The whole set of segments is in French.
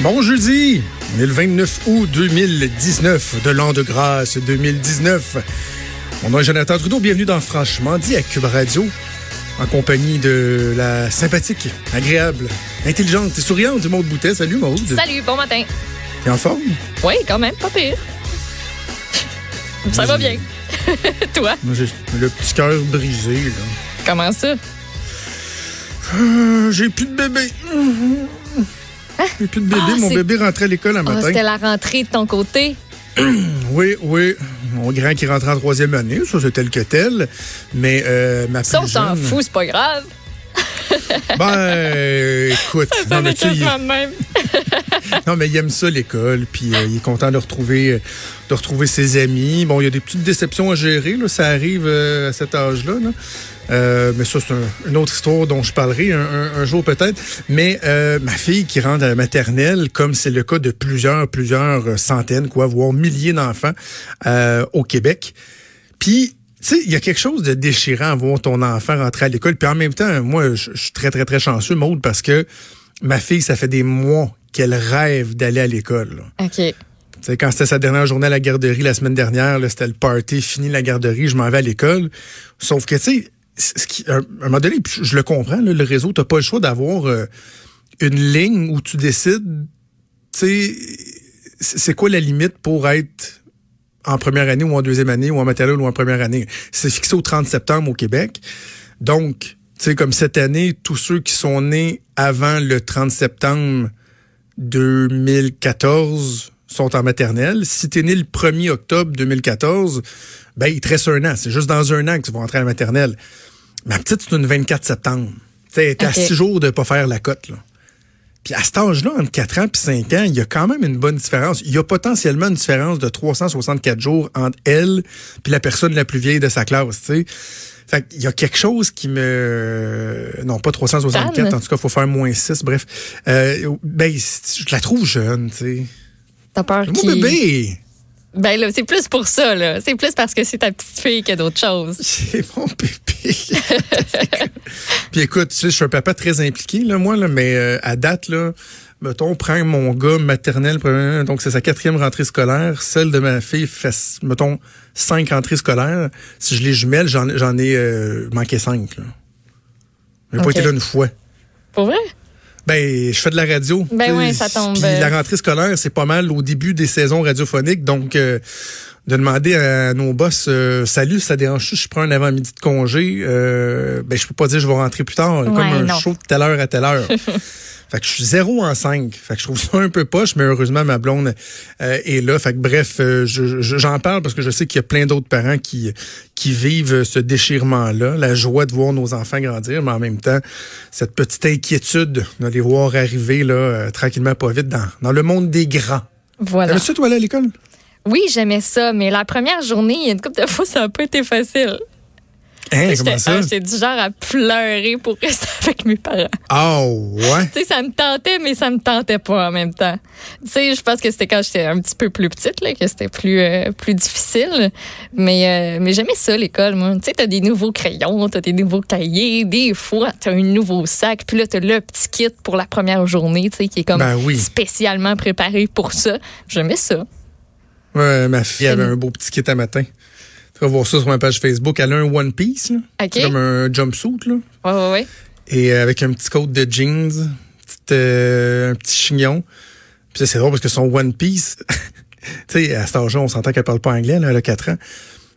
Bon jeudi, on est le 29 août 2019 de l'an de grâce 2019. Mon nom est Jonathan Trudeau, bienvenue dans Franchement dit à Cube Radio en compagnie de la sympathique, agréable, intelligente et souriante Maude Boutet. Salut Maude. Salut, bon matin. T'es en forme? Oui, quand même, pas pire. Ça va bien. Toi? Moi, j'ai le petit cœur brisé. Là. Comment ça? Euh, j'ai plus de bébé. Plus de bébé. Ah, Mon bébé rentrait à l'école un Ah, matin. C'était la rentrée de ton côté? Oui, oui. Mon grand qui rentrait en troisième année, ça c'est tel que tel. Mais euh, ma Ça, on s'en jeune- fout, c'est pas grave. Ben, écoute, Ça non mais, il, même. non, mais il aime ça l'école, puis euh, il est content de retrouver, de retrouver ses amis. Bon, il y a des petites déceptions à gérer, là, ça arrive euh, à cet âge-là. là. Euh, mais ça, c'est un- une autre histoire dont je parlerai un, un- un jour peut-être. Mais euh, ma fille qui rentre à la maternelle, comme c'est le cas de plusieurs, plusieurs centaines, quoi, voire milliers d'enfants euh, au Québec. Puis, tu sais, il y a quelque chose de déchirant à voir ton enfant rentrer à l'école. Puis en même temps, moi, je suis très, très, très chanceux, Maude, parce que ma fille, ça fait des mois qu'elle rêve d'aller à l'école. OK. Tu sais, quand c'était sa dernière journée à la garderie la semaine dernière, c'était le party, fini la garderie, je m'en vais à l'école. Sauf que, tu sais, à un moment donné, je, le comprends, le réseau, t'as pas le choix d'avoir euh, une ligne où tu décides, tu sais, c'est quoi la limite pour être en première année ou en deuxième année ou en maternelle ou en première année? C'est fixé au 30 septembre au Québec. Donc, tu sais, comme cette année, tous ceux qui sont nés avant le 30 septembre 2014 sont en maternelle. Si t'es né le 1er octobre 2014, ben, il te reste un an. C'est juste dans un an que tu vas entrer à la maternelle. Ma petite, c'est une 24 septembre. Est à six jours de pas faire la cote, là. Puis à cet âge-là, entre 4 ans et 5 ans, il y a quand même une bonne différence. Il y a potentiellement une différence de 364 jours entre elle puis la personne la plus vieille de sa classe, tu sais. Fait qu'il y a quelque chose qui me... Non, pas 364, Tanne. en tout cas, il faut faire moins 6, bref. Euh, ben, je la trouve jeune, tu sais. T'as peur Mon bébé! Ben là, c'est plus pour ça, là. C'est plus parce que c'est ta petite fille que d'autres choses. C'est mon bébé. Puis écoute, tu sais, je suis un papa très impliqué, là, moi, là, mais euh, à date, là, mettons, prends mon gars maternel, donc c'est sa quatrième rentrée scolaire. Celle de ma fille fait, mettons, cinq rentrées scolaires. Si je les jumelle, j'en ai euh, manqué cinq. Là. J'ai pas été là une fois. Pour vrai? Ben, je fais de la radio. Ben ouais, ça tombe, Puis euh. la rentrée scolaire, c'est pas mal au début des saisons radiophoniques. Donc, euh, de demander à nos boss, euh, salut, ça dérange je prends un avant-midi de congé? Euh, ben, je peux pas dire je vais rentrer plus tard, comme un non. show de telle heure à telle heure. Fait que je suis zéro en cinq. Fait que je trouve ça un peu poche, mais heureusement, ma blonde euh, est là. Fait que bref, euh, je- je- j'en parle parce que je sais qu'il y a plein d'autres parents qui, qui vivent ce déchirement-là, la joie de voir nos enfants grandir, mais en même temps, cette petite inquiétude de les voir arriver là, euh, tranquillement, pas vite, dans, dans le monde des grands. Voilà. T'avais-tu, toi, aller à l'école? Oui, j'aimais ça, mais la première journée, il y a une couple de fois, ça n'a pas été facile. Hein, J'étais du genre à pleurer pour rester avec mes parents. Ah, ouais. Tu sais, ça me tentait, mais ça me tentait pas en même temps. Tu sais, je pense que c'était quand j'étais un petit peu plus petite, là, que c'était plus, euh, plus difficile. Mais, euh, mais j'aimais ça, l'école, moi. Tu sais, t'as des nouveaux crayons, t'as des nouveaux cahiers, des fois, t'as un nouveau sac, puis là, t'as le petit kit pour la première journée, tu sais, qui est comme Ben oui. spécialement préparé pour ça. J'aimais ça. Ouais, ma fille avait un beau petit kit à matin. Tu vas voir ça sur ma page Facebook. Elle a un One Piece, là. Comme un jumpsuit, là. Ouais, ouais, ouais. Et euh, avec un petit coat de jeans, petite, euh, un petit chignon. Puis ça, c'est drôle parce que son One Piece, tu sais, à cet âge-là, on s'entend qu'elle parle pas anglais, là, elle a 4 ans.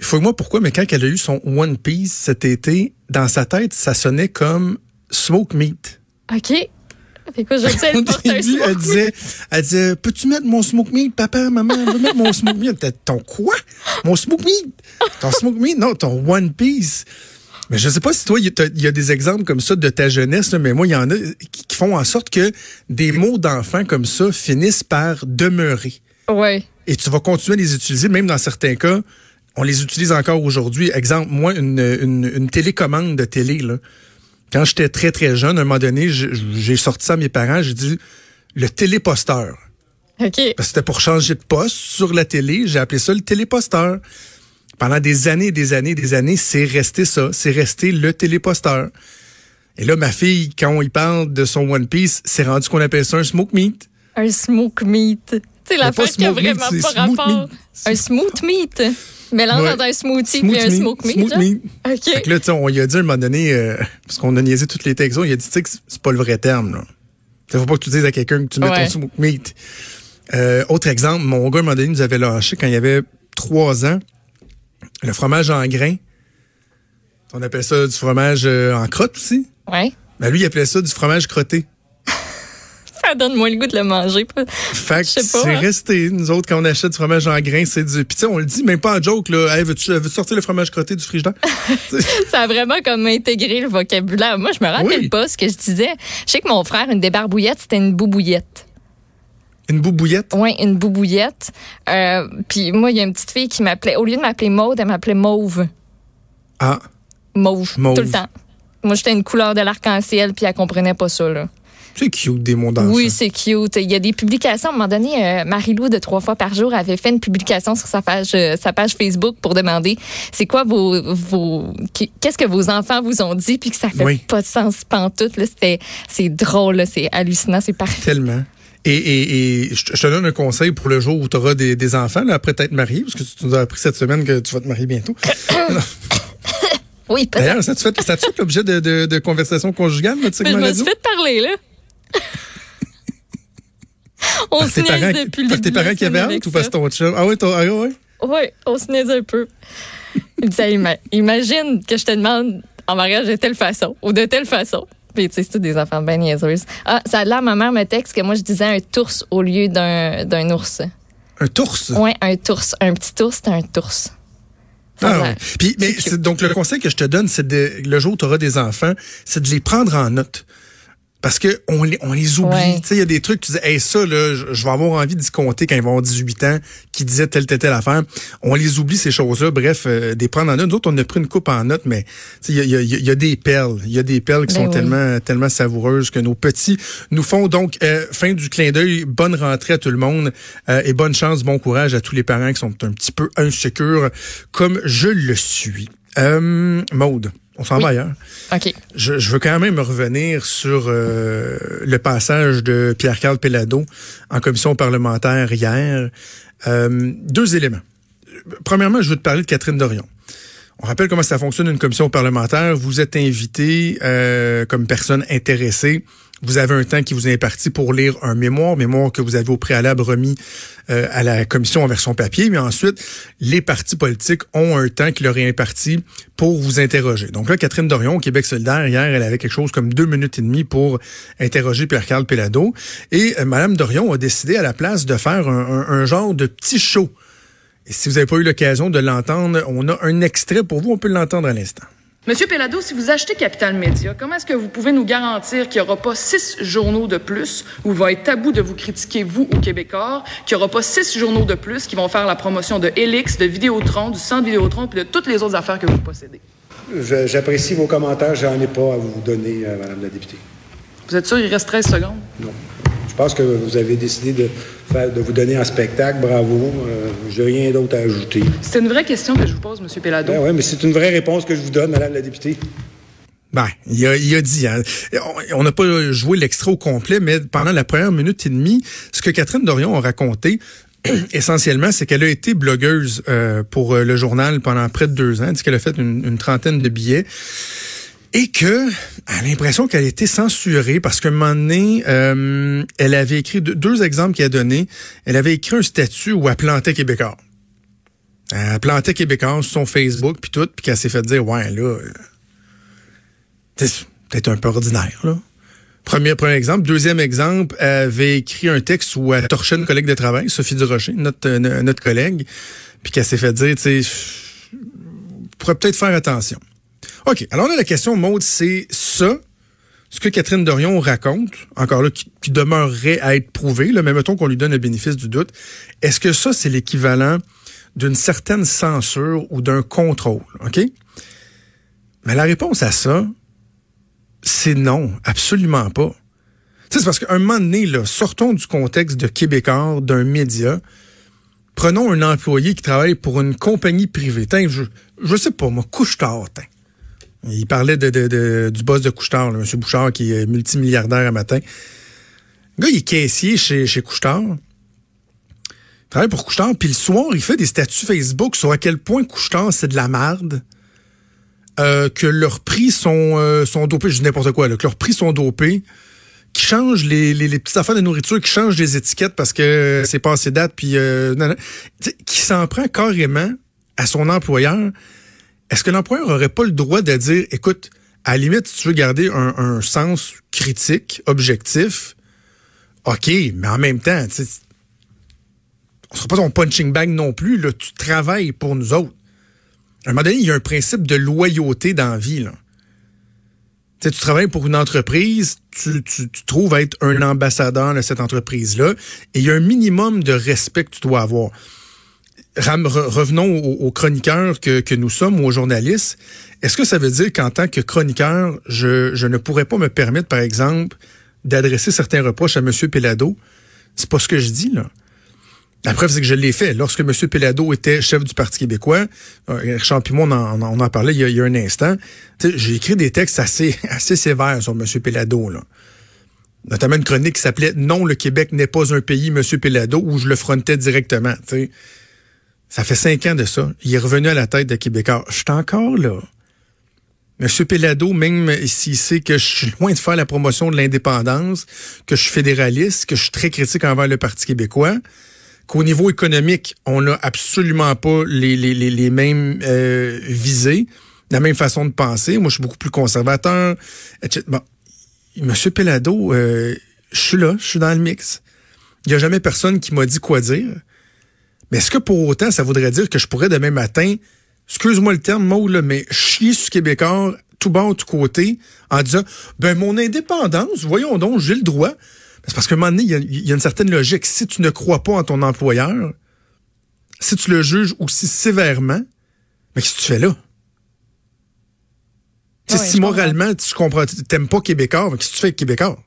Fouille-moi pourquoi, mais quand elle a eu son One Piece cet été, dans sa tête, ça sonnait comme Smoke Meat. OK. Fait je elle porte un début, elle smoke. disait, elle disait, peux-tu mettre mon smoke meat, papa, maman, veux mettre mon smoke meat. Ton quoi? Mon smoke meat? Ton smoke meat? Non, ton One Piece. Mais je sais pas si toi, il y, a- il y a des exemples comme ça de ta jeunesse, là, mais moi, il y en a qui, qui font en sorte que des mots d'enfants comme ça finissent par demeurer. Ouais. Et tu vas continuer à les utiliser, même dans certains cas, on les utilise encore aujourd'hui. Exemple, moi, une, une, une télécommande de télé, là. Quand j'étais très, très jeune, à un moment donné, j'ai sorti ça à mes parents, j'ai dit le téléposteur. OK. Parce que c'était pour changer de poste sur la télé, j'ai appelé ça le téléposteur. Pendant des années, des années, des années, c'est resté ça. C'est resté le téléposteur. Et là, ma fille, quand on y parle de son One Piece, c'est rendu qu'on appelle ça un smoke meat. Un smoke meat. Tu sais, la fête qui a meat, vraiment c'est pas rapport. Un smooth meat? Mélange Ouais. entre un smoothie Smooth puis un smoke meat. smooth meat. OK. Fait que là, tu sais, on lui a dit à un moment donné, euh, parce qu'on a niaisé toutes les textos, il a dit, tu sais, que c'est pas le vrai terme, là. Il faut pas que tu dises à quelqu'un que tu mets Ouais. ton smoke meat. Euh, autre exemple, mon gars, à un moment donné, nous avait lâché quand il avait trois ans, le fromage en grains. On appelle ça du fromage euh, en crotte aussi. Ouais. Ben, lui, il appelait ça du fromage crotté. Ça donne moins le goût de le manger. Fait c'est hein. resté. Nous autres, quand on achète du fromage en grains, c'est du. Puis tu sais, on le dit même pas en joke, là. Hey, veux-tu veux-tu sortir le fromage crotté du frigidaire? Ça a vraiment comme intégré le vocabulaire. Moi, je me rappelle Oui. pas ce que je disais. Je sais que mon frère, une débarbouillette, c'était une boubouillette. Une boubouillette? Ouais, une boubouillette. Euh, puis moi, il y a une petite fille qui m'appelait, au lieu de m'appeler Maude, elle m'appelait Mauve. Ah, Mauve. Mauve. Tout le temps. Moi, j'étais une couleur de l'arc-en-ciel, puis elle comprenait pas ça, là. C'est cute des mots. Oui, c'est cute. Il y a des publications. À un moment donné, euh, Marie-Lou, de trois fois par jour, avait fait une publication sur sa page, euh, sa page Facebook pour demander c'est quoi vos, vos qu'est-ce que vos enfants vous ont dit, puis que ça fait Oui. pas de sens pantoute. Là, c'est drôle, là, c'est hallucinant, c'est parfait. Tellement. Et, et, et je te je donne un conseil pour le jour où tu auras des, des enfants, là, après t'être marié, parce que tu nous as appris cette semaine que tu vas te marier bientôt. Oui, peut-être. D'ailleurs, ça te fait, fait l'objet de, de, de conversation conjugale, notre Mais je segment me suis fait parler, là. On Par se niaise parents, depuis le par tes début parents qui avaient hâte ou parce ton chum? Ah oui, ton, ah oui. Oui, on se niaise un peu. Il me disait, Ima- imagine que je te demande en mariage de telle façon ou de telle façon. Puis, tu sais, c'est des enfants bien niaiseuses. Ah, ça a l'air, ma mère me texte que moi, je disais un tours au lieu d'un ours. Un tours. Ouais, un tours. Un petit ours, c'est un tours. Ah, ouais. Puis, mais donc, le conseil que je te donne, c'est de, le jour où tu auras des enfants, c'est de les prendre en note. Parce que on les, on les oublie. Ouais. Tu sais, il y a des trucs, tu dis, hey, ça, là, je, vais avoir envie d'y compter quand ils vont avoir 18 ans, qui disaient telle, telle, telle affaire. On les oublie, ces choses-là. Bref, euh, des prendre en note. Nous autres, on a pris une coupe en note, mais tu sais, il y a, y a- il y a des perles. Il y a des perles qui Ben sont oui. tellement, tellement savoureuses que nos petits nous font. Donc, euh, fin du clin d'œil. Bonne rentrée à tout le monde euh, et bonne chance, bon courage à tous les parents qui sont un petit peu insécures, comme je le suis. Euh, Maude, on s'en Oui. va ailleurs. OK. Je, je veux quand même revenir sur euh, le passage de Pierre-Carl Pellado en commission parlementaire hier. Euh, deux éléments. Premièrement, je veux te parler de Catherine Dorion. On rappelle comment ça fonctionne une commission parlementaire. Vous êtes invité euh, comme personne intéressée. Vous avez un temps qui vous est imparti pour lire un mémoire, mémoire que vous avez au préalable remis euh, à la commission en version papier. Mais ensuite, les partis politiques ont un temps qui leur est imparti pour vous interroger. Donc là, Catherine Dorion, au Québec solidaire, hier, elle avait quelque chose comme deux minutes et demie pour interroger Pierre-Carl Pellado. Et euh, Madame Dorion a décidé à la place de faire un, un- un genre de petit show. Et si vous n'avez pas eu l'occasion de l'entendre, on a un extrait pour vous. On peut l'entendre à l'instant. Monsieur Pellado, si vous achetez Capital Média, comment est-ce que vous pouvez nous garantir qu'il n'y aura pas six journaux de plus où il va être tabou de vous critiquer, vous, au Québécois, qu'il n'y aura pas six journaux de plus qui vont faire la promotion de Helix, de Vidéotron, du centre Vidéotron, puis de toutes les autres affaires que vous possédez? J'apprécie vos commentaires, j'en ai pas à vous donner, euh, Madame la députée. Vous êtes sûr, il reste 13 secondes? Non. Je pense que vous avez décidé de, faire, de vous donner un spectacle, bravo. Euh, J'ai rien d'autre à ajouter. C'est une vraie question que je vous pose, Monsieur Pellado. Ben ouais, mais c'est une vraie réponse que je vous donne, Madame la députée. Ben, il a, il a dit. hein. On- n'a pas joué l'extrait au complet, mais pendant la première minute et demie, ce que Catherine Dorion a raconté, essentiellement, c'est qu'elle a été blogueuse euh, pour euh, le journal pendant près de deux ans. Elle dit qu'elle a fait une, une trentaine de billets. Et que a l'impression qu'elle a été censurée parce qu'à un moment donné, euh, elle avait écrit deux, exemples qu'elle a donnés. Elle avait écrit un statut où elle plantait Québécois. Elle plantait Québécois sur son Facebook puis tout, puis qu'elle s'est fait dire ouais là. euh, c'est peut-être un peu ordinaire, là. Premier, premier exemple. Deuxième exemple, elle avait écrit un texte où elle torchait une collègue de travail, Sophie Durocher, notre, euh, notre collègue, puis qu'elle s'est fait dire, tu sais, pourrait peut-être faire attention. OK. Alors là, la question, Maude, c'est ça, ce que Catherine Dorion raconte, encore là, qui, demeurerait à être prouvé, là, mais mettons qu'on lui donne le bénéfice du doute, est-ce que ça, c'est l'équivalent d'une certaine censure ou d'un contrôle? OK? Mais la réponse à ça, c'est non, absolument pas. C'est parce qu'à un moment donné, là, sortons du contexte de Québécois, d'un média. Prenons un employé qui travaille pour une compagnie privée. Tiens, je, je sais pas, moi, couche-tard, tiens. Il parlait de, du boss de couche-tard, là, M. Bouchard, qui est multimilliardaire à matin. Le gars, il est caissier chez, chez. Il travaille pour Couchetard, puis le soir, il fait des statuts Facebook sur à quel point Couchetard, c'est de la merde. Euh, que leurs prix sont, euh, sont dopés, je dis n'importe quoi, là, que leurs prix sont dopés, qui changent les, les, petites affaires de nourriture, qui changent les étiquettes parce que c'est passé date, puis euh, qui s'en prend carrément à son employeur. Est-ce que l'employeur aurait pas le droit de dire, écoute, à la limite, si tu veux garder un, sens critique, objectif, OK, mais en même temps, on sera pas ton punching bag non plus. Là, tu travailles pour nous autres. À un moment donné, il y a un principe de loyauté dans la vie. Tu travailles pour une entreprise, tu, tu, tu, trouves être un ambassadeur de cette entreprise-là, et il y a un minimum de respect que tu dois avoir. Revenons aux, chroniqueurs que, nous sommes, aux journalistes. Est-ce que ça veut dire qu'en tant que chroniqueur, je, ne pourrais pas me permettre, par exemple, d'adresser certains reproches à M. Pelado. C'est pas ce que je dis, là. La preuve, c'est que je l'ai fait. Lorsque M. Pelado était chef du Parti québécois, euh, Richard Pimon, on en, on en parlait il y a, un instant, j'ai écrit des textes assez, sévères sur M. Pelado, là. Notamment une chronique qui s'appelait Non, le Québec n'est pas un pays, M. Pelado, où je le frontais directement. Ça fait cinq ans de ça. Il est revenu à la tête de Québécois. Je suis encore là. M. Pelado, même s'il sait que je suis loin de faire la promotion de l'indépendance, que je suis fédéraliste, que je suis très critique envers le Parti québécois, qu'au niveau économique, on n'a absolument pas les, les, les, mêmes euh, visées, la même façon de penser. Moi, je suis beaucoup plus conservateur, etc. Bon, M. Pelado, euh, je suis là, je suis dans le mix. Il n'y a jamais personne qui m'a dit quoi dire. Mais est-ce que pour autant, ça voudrait dire que je pourrais demain matin excuse-moi le terme, mot, là, mais chier sur Québécois, tout bas, tout côté, en disant, ben, mon indépendance, voyons donc, j'ai le droit. C'est parce qu'à un moment donné, il y, a une certaine logique. Si tu ne crois pas en ton employeur, si tu le juges aussi sévèrement, mais qu'est-ce que tu fais là? si moralement, tu comprends, t'aimes pas Québécois, qu'est-ce que tu fais avec Québécois?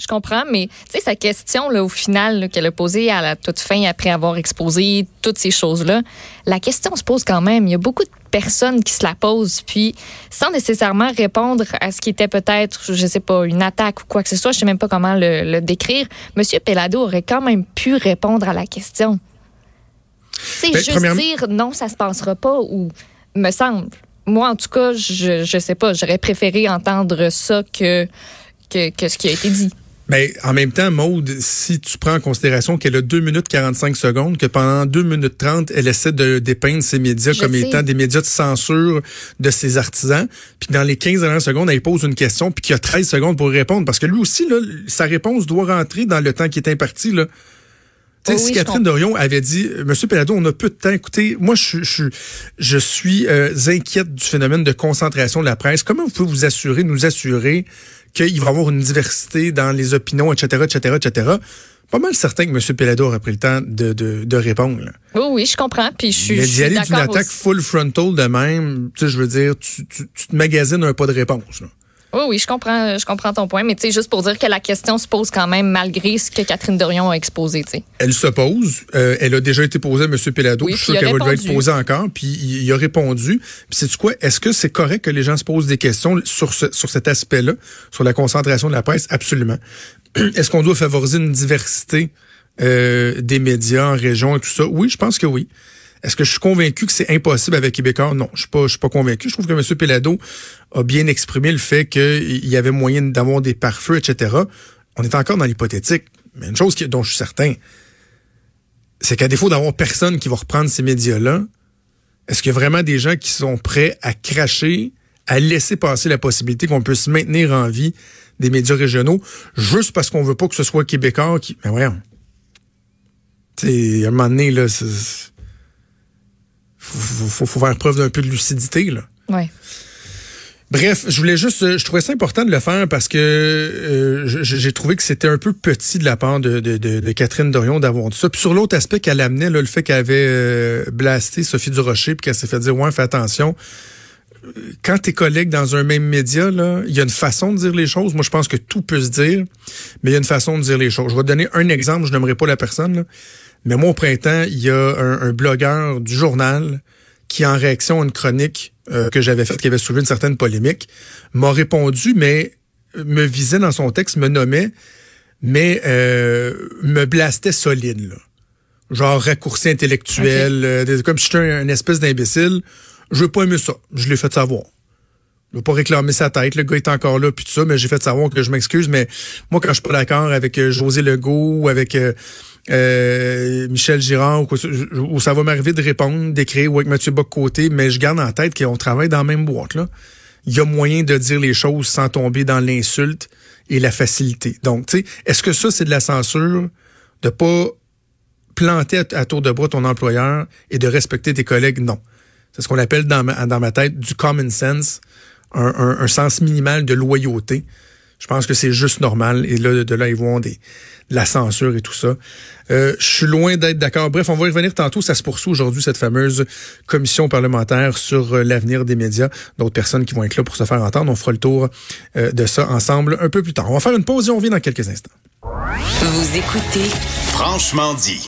Je comprends, mais tu sais, sa question, là, au final, qu'elle a posée à la toute fin, après avoir exposé toutes ces choses-là, la question se pose quand même. Il y a beaucoup de personnes qui se la posent, puis sans nécessairement répondre à ce qui était peut-être, je sais pas, une attaque ou quoi que ce soit, je sais même pas comment le, décrire, Monsieur Pelado aurait quand même pu répondre à la question. Tu sais, ben, juste dire non, ça se passera pas, ou me semble. Moi, en tout cas, je, je sais pas, j'aurais préféré entendre ça que, que, que ce qui a été dit. Mais en même temps, Maude, si tu prends en considération qu'elle a 2 minutes 45 secondes, que pendant 2 minutes 30, elle essaie de dépeindre ses médias comme étant des médias de censure de ses artisans, puis dans les 15 dernières secondes, elle pose une question, puis qu'il y a 13 secondes pour répondre, parce que lui aussi, là, sa réponse doit rentrer dans le temps qui est imparti. Là. Oh si Catherine Dorion avait dit, Monsieur Pelado, on a peu de temps. Écoutez, moi, je, je, je suis euh, inquiète du phénomène de concentration de la presse. Comment vous pouvez vous assurer, nous assurer qu'il va y avoir une diversité dans les opinions, etc., etc., etc. Pas mal certain que M. Pelado aurait pris le temps de, de, de répondre. Oui, oui, je comprends. Puis je suis. Mais d'y aller d'une attaque full frontal de même, tu sais, je veux dire, tu, tu, tu te magasines un pas de réponse. Là. Oui, oui, je comprends, je comprends ton point, mais tu sais, juste pour dire que la question se pose quand même malgré ce que Catherine Dorion a exposé, tu sais. Elle se pose. Euh, elle a déjà été posée à M. Pelado. je suis sûr qu'elle va lui être posée encore. Puis il, a répondu. Puis c'est quoi? Est-ce que c'est correct que les gens se posent des questions sur, ce, sur cet aspect-là, sur la concentration de la presse? Absolument. Est-ce qu'on doit favoriser une diversité euh, des médias en région et tout ça? Oui, je pense que oui. Est-ce que je suis convaincu que c'est impossible avec Québécois? Non, je suis pas, je suis pas convaincu. Je trouve que M. Pelado a bien exprimé le fait qu'il y avait moyen d'avoir des pare-feux, etc. On est encore dans l'hypothétique. Mais une chose dont je suis certain, c'est qu'à défaut d'avoir personne qui va reprendre ces médias-là, est-ce qu'il y a vraiment des gens qui sont prêts à cracher, à laisser passer la possibilité qu'on puisse maintenir en vie des médias régionaux juste parce qu'on veut pas que ce soit Québécois qui. Mais voyons. Tu à un moment donné, là, faut, faut, faire preuve d'un peu de lucidité. Là. Ouais. Bref, je voulais juste, euh, je trouvais ça important de le faire parce que euh, j'ai trouvé que c'était un peu petit de la part de, de, de, Catherine Dorion d'avoir dit ça. Puis sur l'autre aspect qu'elle amenait, là, le fait qu'elle avait euh, blasté Sophie Durocher puis qu'elle s'est fait dire ouais, fais attention. Quand tes collègues dans un même média, là, il y a une façon de dire les choses. Moi, je pense que tout peut se dire, mais il y a une façon de dire les choses. Je vais te donner un exemple. Je n'aimerais pas la personne. Là. Mais moi, au printemps, il y a un, blogueur du journal qui, en réaction à une chronique euh, que j'avais faite, qui avait soulevé une certaine polémique, m'a répondu, mais me visait dans son texte, me nommait mais euh, me blastait solide, là. Genre raccourci intellectuel, euh, comme si j'étais un, espèce d'imbécile. Je veux pas aimer ça. Je l'ai fait savoir. Veux pas réclamer sa tête. Le gars est encore là, puis tout ça, mais j'ai fait savoir que je m'excuse. Mais moi, quand je suis pas d'accord avec euh, José Legault ou avec euh, euh, Michel Girard, ou, ça va m'arriver de répondre, d'écrire, ou avec Mathieu Bock-Côté, mais je garde en tête qu'on travaille dans la même boîte. là. Il y a moyen de dire les choses sans tomber dans l'insulte et la facilité. Donc, tu sais, est-ce que ça, c'est de la censure de pas planter à, tour de bras ton employeur et de respecter tes collègues? Non. C'est ce qu'on appelle dans dans ma tête du common sense, un, un, un sens minimal de loyauté. Je pense que c'est juste normal. Et là, de là, ils vont des, de la censure et tout ça. Euh, je suis loin d'être d'accord. Bref, on va y revenir tantôt. Ça se poursuit aujourd'hui, cette fameuse commission parlementaire sur euh, l'avenir des médias. D'autres personnes qui vont être là pour se faire entendre. On fera le tour euh, de ça ensemble un peu plus tard. On va faire une pause et on revient dans quelques instants. Vous écoutez Franchement dit.